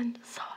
and so.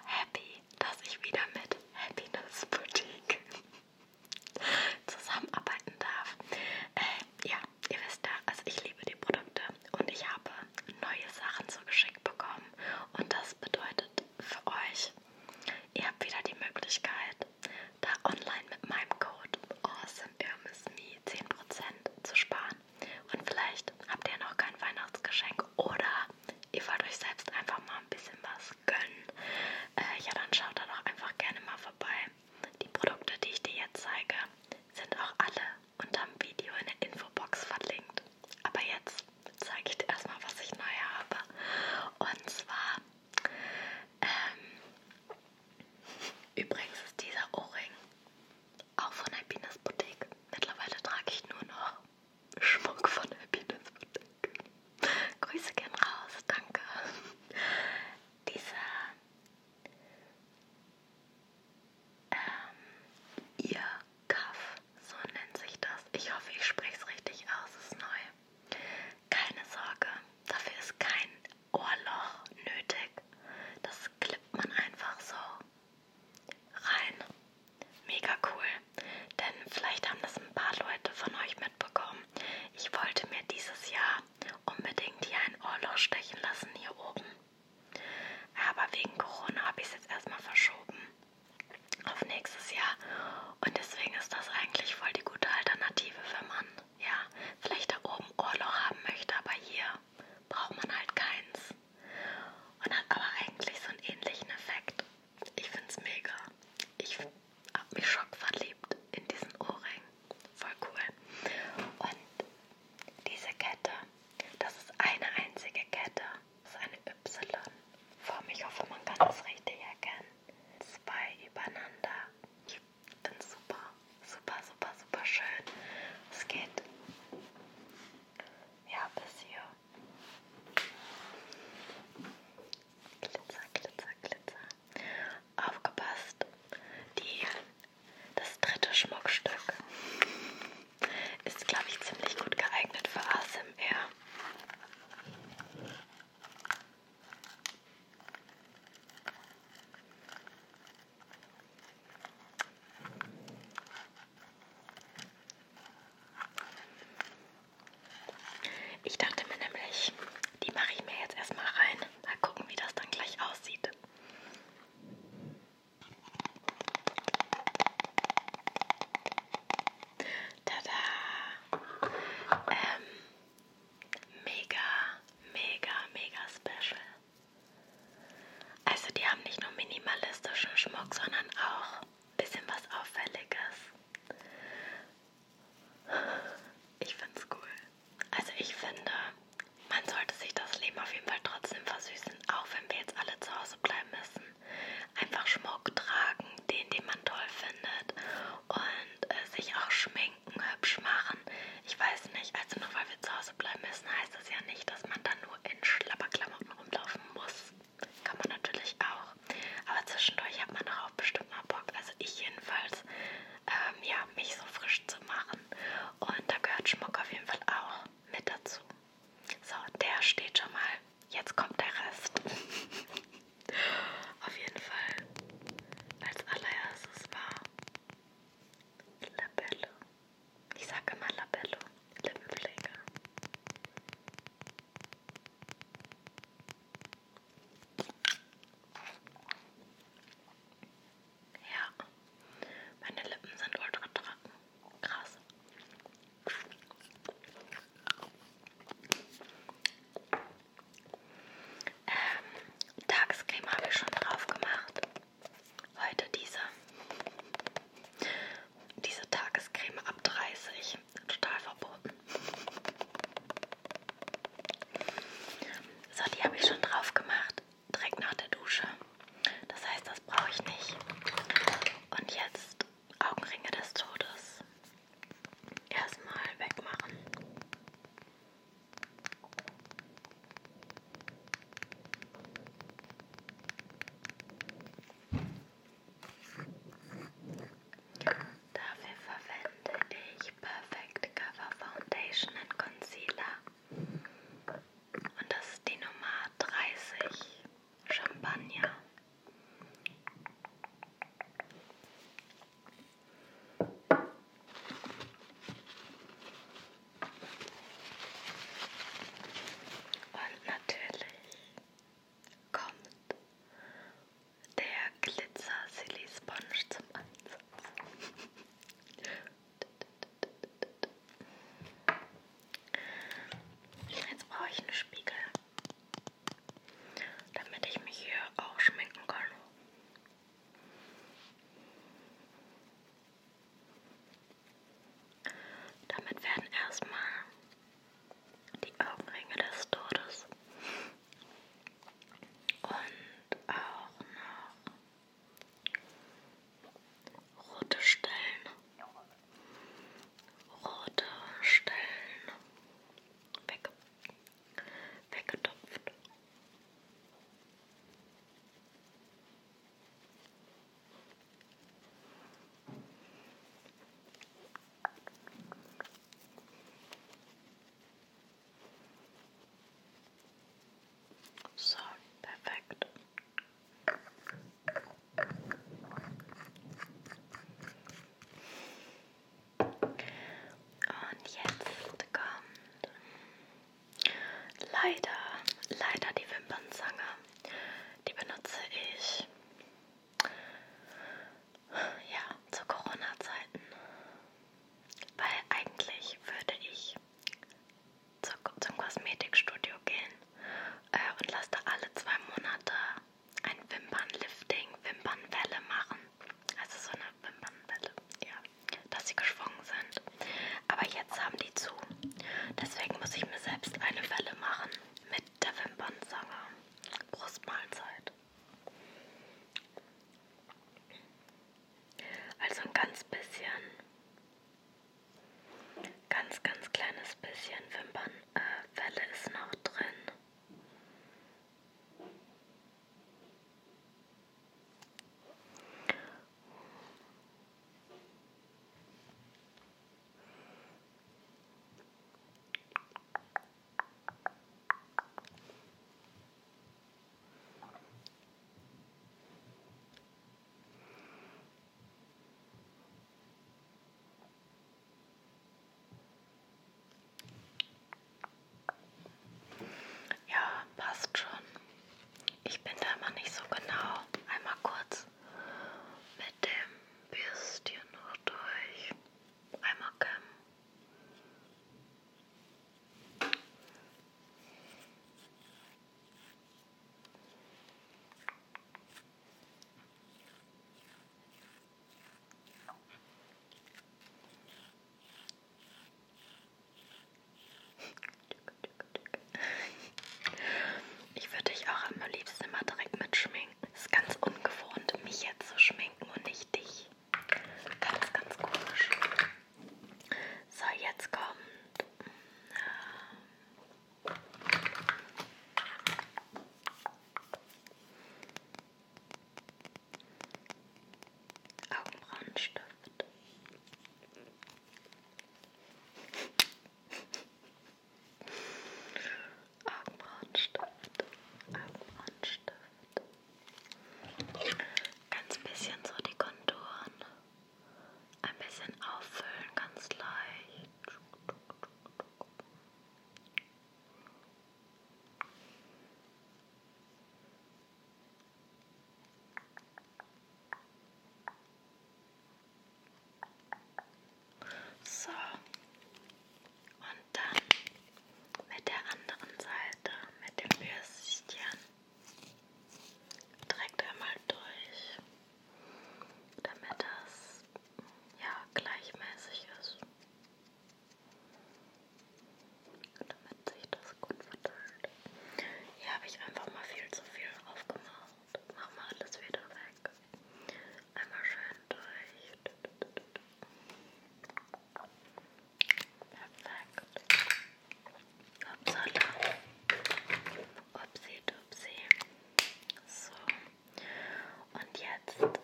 depth.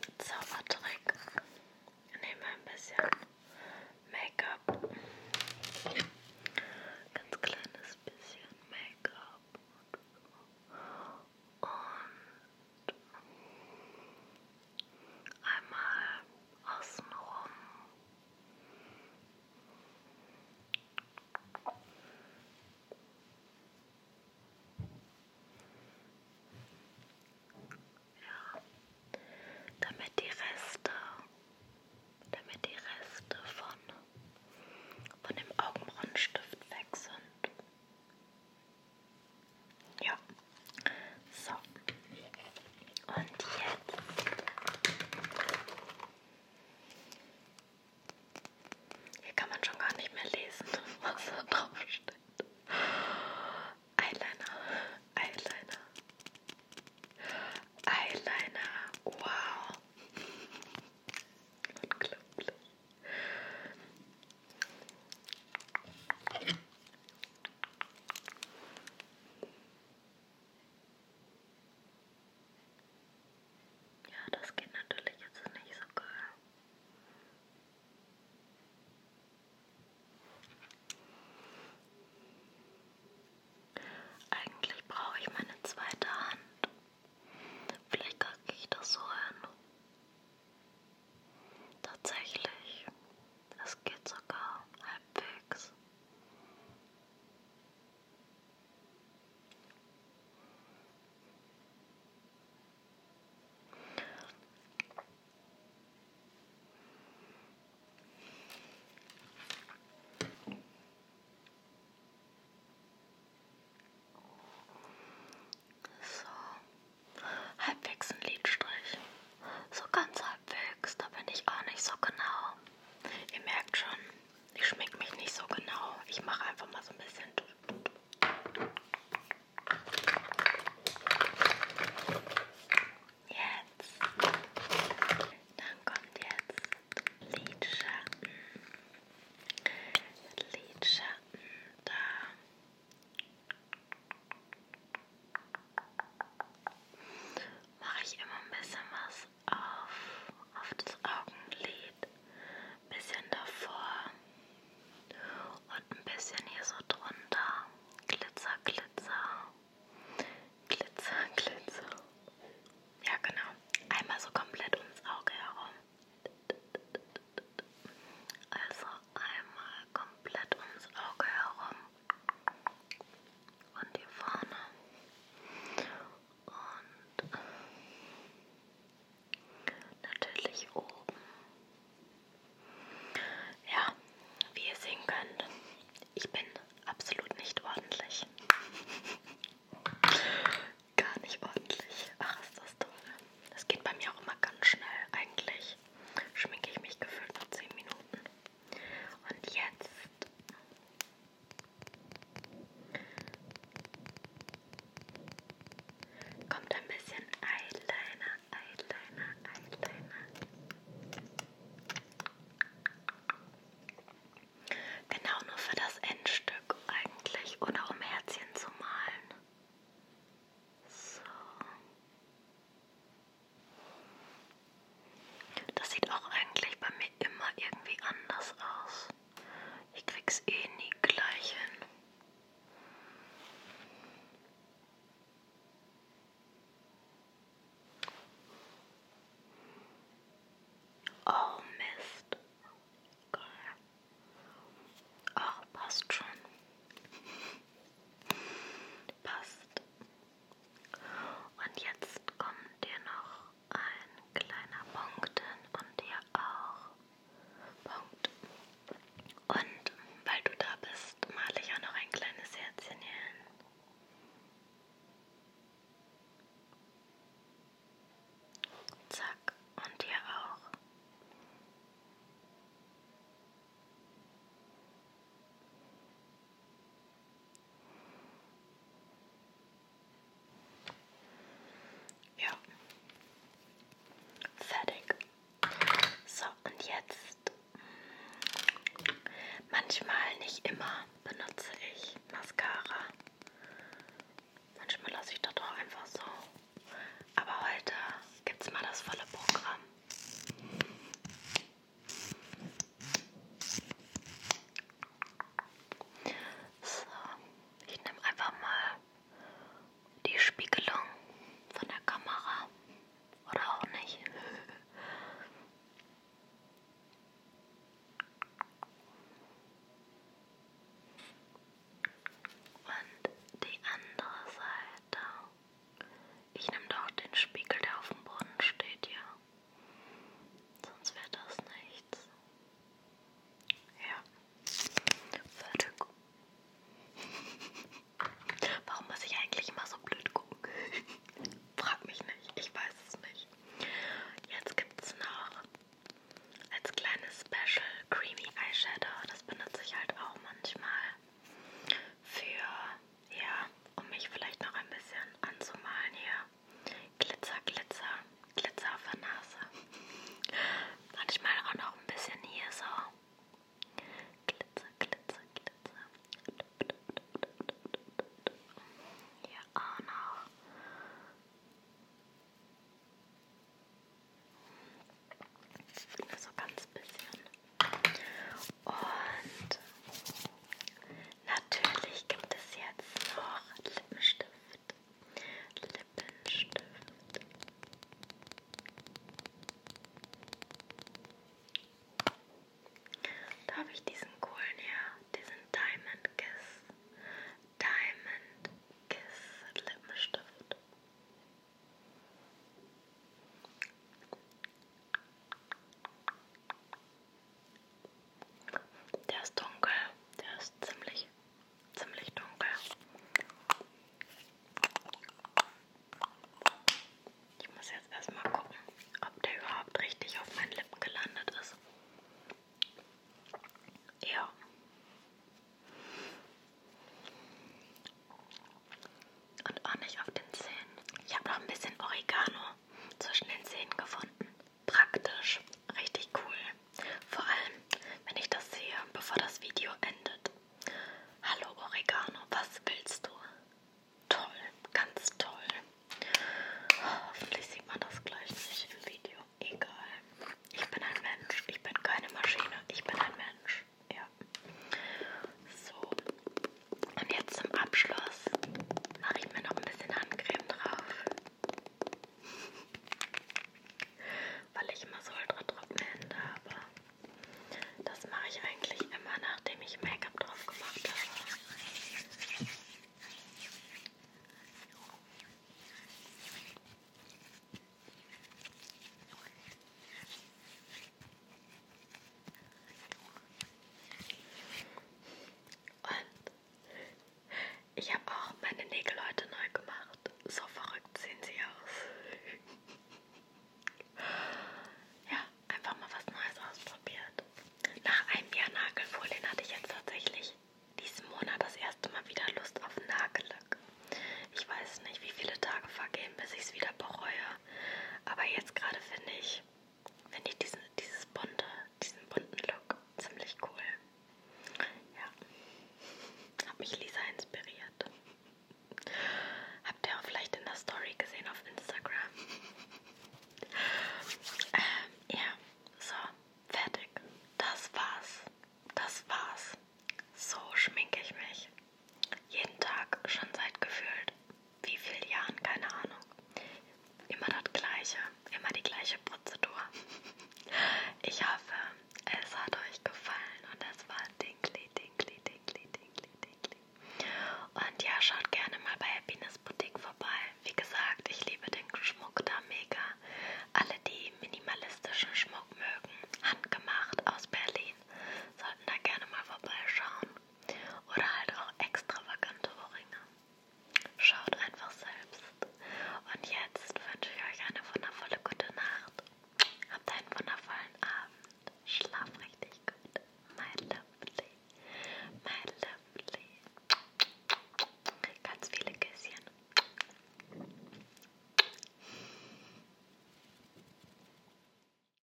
aber jetzt gerade finde ich,